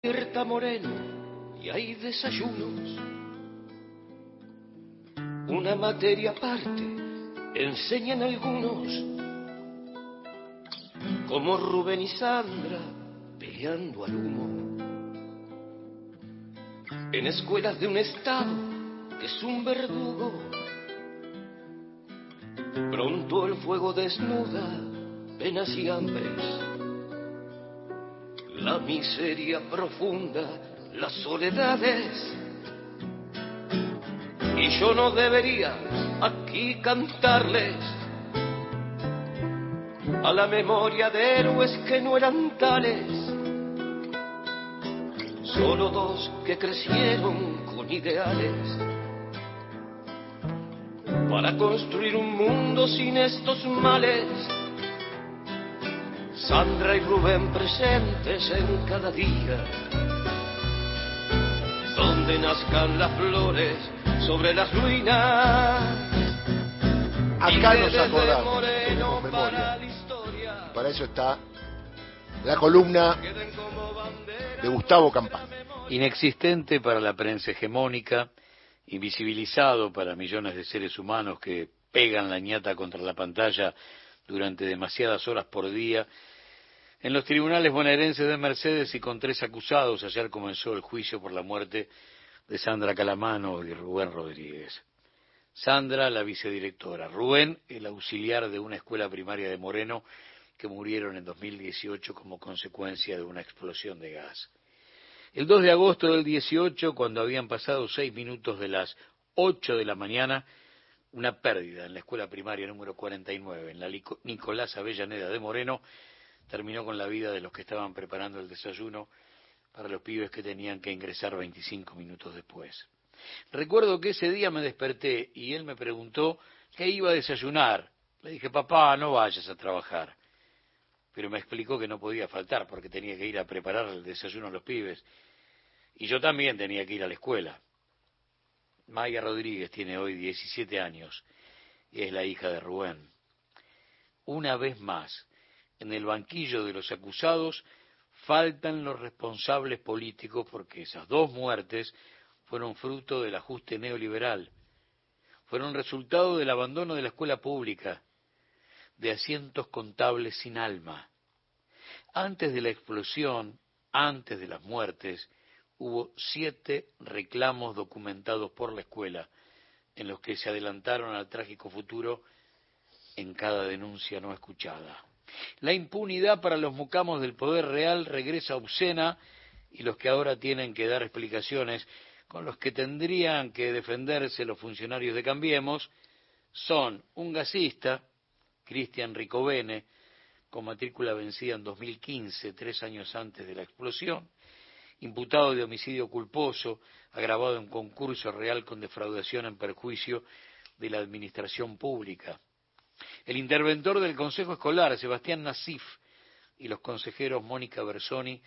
despierta moreno y hay desayunos. Una materia aparte enseñan algunos, como Rubén y Sandra peleando al humo. En escuelas de un estado que es un verdugo, pronto el fuego desnuda penas y hambres la miseria profunda, las soledades. Y yo no debería aquí cantarles a la memoria de héroes que no eran tales, solo dos que crecieron con ideales para construir un mundo sin estos males Sandra y Rubén presentes en cada día, donde nazcan las flores sobre las ruinas. Acá nos acordamos, tenemos memoria. Y para eso está la columna de Gustavo Campana. Inexistente para la prensa hegemónica, invisibilizado para millones de seres humanos que pegan la ñata contra la pantalla durante demasiadas horas por día en los tribunales bonaerenses de Mercedes y con tres acusados, ayer comenzó el juicio por la muerte de Sandra Calamano y Rubén Rodríguez. Sandra, la vicedirectora. Rubén, el auxiliar de una escuela primaria de Moreno, que murieron en 2018 como consecuencia de una explosión de gas. El 2 de agosto del 18, cuando habían pasado seis minutos de las 8 de la mañana, una pérdida en la escuela primaria número 49, en la Nicolás Avellaneda de Moreno, terminó con la vida de los que estaban preparando el desayuno para los pibes que tenían que ingresar 25 minutos después. Recuerdo que ese día me desperté y él me preguntó qué iba a desayunar. Le dije, papá, no vayas a trabajar. Pero me explicó que no podía faltar porque tenía que ir a preparar el desayuno a los pibes. Y yo también tenía que ir a la escuela. Maya Rodríguez tiene hoy 17 años y es la hija de Rubén. Una vez más, en el banquillo de los acusados faltan los responsables políticos porque esas dos muertes fueron fruto del ajuste neoliberal, fueron resultado del abandono de la escuela pública, de asientos contables sin alma. Antes de la explosión, antes de las muertes, hubo siete reclamos documentados por la escuela en los que se adelantaron al trágico futuro en cada denuncia no escuchada. La impunidad para los mucamos del poder real regresa obscena y los que ahora tienen que dar explicaciones con los que tendrían que defenderse los funcionarios de Cambiemos son un gasista, Cristian Ricovene, con matrícula vencida en 2015, tres años antes de la explosión, imputado de homicidio culposo, agravado en concurso real con defraudación en perjuicio de la administración pública el interventor del Consejo Escolar, Sebastián Nasif, y los consejeros Mónica Bersoni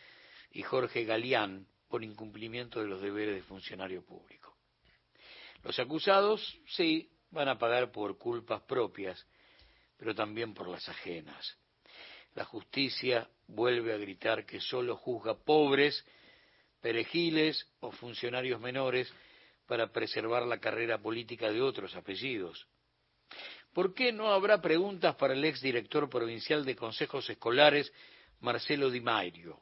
y Jorge Galeán por incumplimiento de los deberes de funcionario público. Los acusados, sí, van a pagar por culpas propias, pero también por las ajenas. La justicia vuelve a gritar que solo juzga pobres, perejiles o funcionarios menores para preservar la carrera política de otros apellidos. ¿Por qué no habrá preguntas para el exdirector provincial de consejos escolares, Marcelo Di Mairio?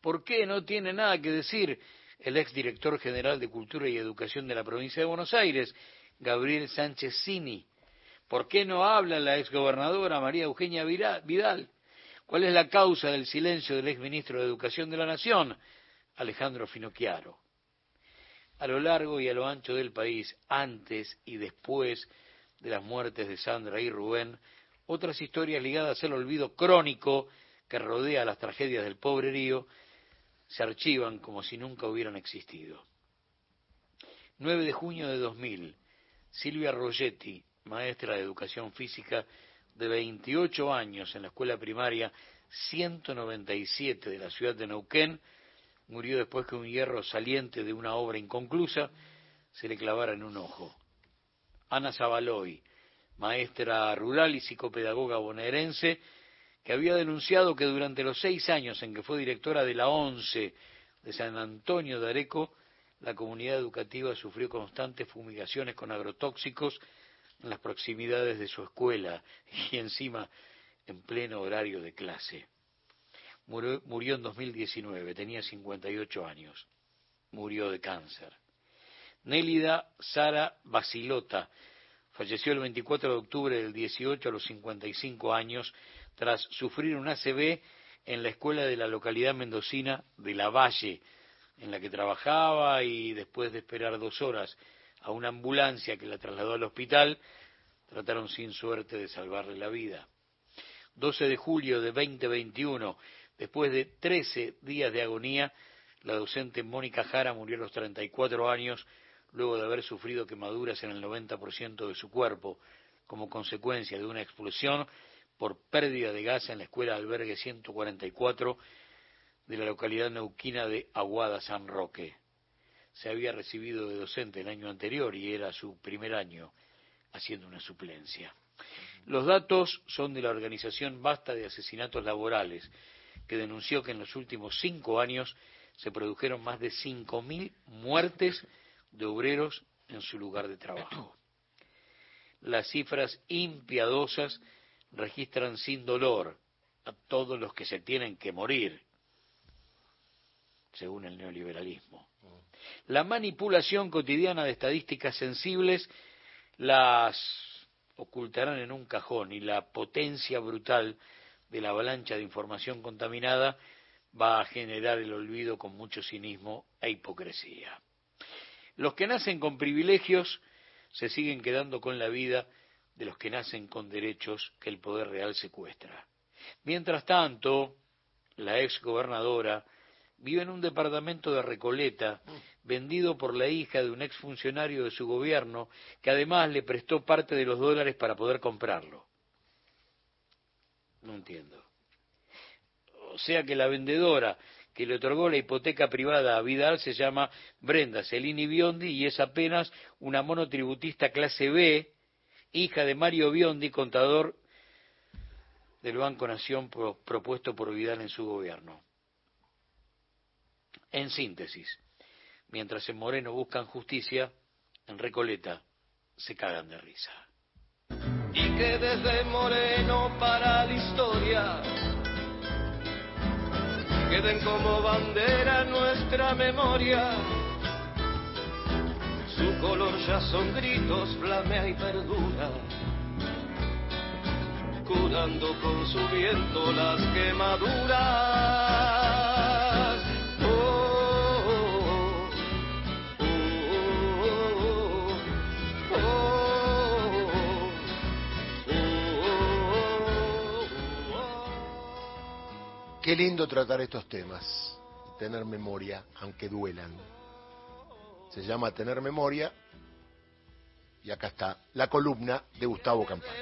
¿Por qué no tiene nada que decir el exdirector general de Cultura y Educación de la provincia de Buenos Aires, Gabriel Sánchez Cini? ¿Por qué no habla la exgobernadora María Eugenia Vidal? ¿Cuál es la causa del silencio del exministro de Educación de la Nación, Alejandro Finocchiaro? A lo largo y a lo ancho del país, antes y después de las muertes de Sandra y Rubén, otras historias ligadas al olvido crónico que rodea las tragedias del pobre Río se archivan como si nunca hubieran existido. 9 de junio de 2000, Silvia Rogetti, maestra de educación física de 28 años en la escuela primaria 197 de la ciudad de Neuquén, murió después que un hierro saliente de una obra inconclusa se le clavara en un ojo. Ana Zabaloy, maestra rural y psicopedagoga bonaerense, que había denunciado que durante los seis años en que fue directora de la ONCE de San Antonio de Areco, la comunidad educativa sufrió constantes fumigaciones con agrotóxicos en las proximidades de su escuela y encima en pleno horario de clase. Murió, en 2019, tenía 58 años. Murió de cáncer. Nélida Sara Basilota falleció el 24 de octubre del 18 a los 55 años tras sufrir un ACV en la escuela de la localidad mendocina de La Valle, en la que trabajaba y después de esperar dos horas a una ambulancia que la trasladó al hospital, trataron sin suerte de salvarle la vida. 12 de julio de 2021, después de 13 días de agonía, la docente Mónica Jara murió a los 34 años luego de haber sufrido quemaduras en el 90% de su cuerpo como consecuencia de una explosión por pérdida de gas en la escuela albergue 144 de la localidad neuquina de Aguada San Roque. Se había recibido de docente el año anterior y era su primer año haciendo una suplencia. Los datos son de la organización Basta de Asesinatos Laborales, que denunció que en los últimos cinco años se produjeron más de 5.000 muertes de obreros en su lugar de trabajo. Las cifras impiadosas registran sin dolor a todos los que se tienen que morir, según el neoliberalismo. La manipulación cotidiana de estadísticas sensibles las ocultarán en un cajón y la potencia brutal de la avalancha de información contaminada va a generar el olvido con mucho cinismo e hipocresía. Los que nacen con privilegios se siguen quedando con la vida de los que nacen con derechos que el poder real secuestra. Mientras tanto, la ex gobernadora vive en un departamento de Recoleta, vendido por la hija de un ex funcionario de su gobierno, que además le prestó parte de los dólares para poder comprarlo. No entiendo. O sea que la vendedora que le otorgó la hipoteca privada a Vidal se llama Brenda Celini Biondi y es apenas una monotributista clase B, hija de Mario Biondi, contador del Banco Nación propuesto por Vidal en su gobierno. En síntesis, mientras en Moreno buscan justicia, en Recoleta se cagan de risa. Y que desde Moreno para la historia queden como bandera nuestra memoria. Su color ya son gritos, flamea y perdura, curando con su viento las quemaduras. Qué lindo tratar estos temas, tener memoria, aunque duelan. Se llama Tener Memoria y acá está la columna de Gustavo Campana.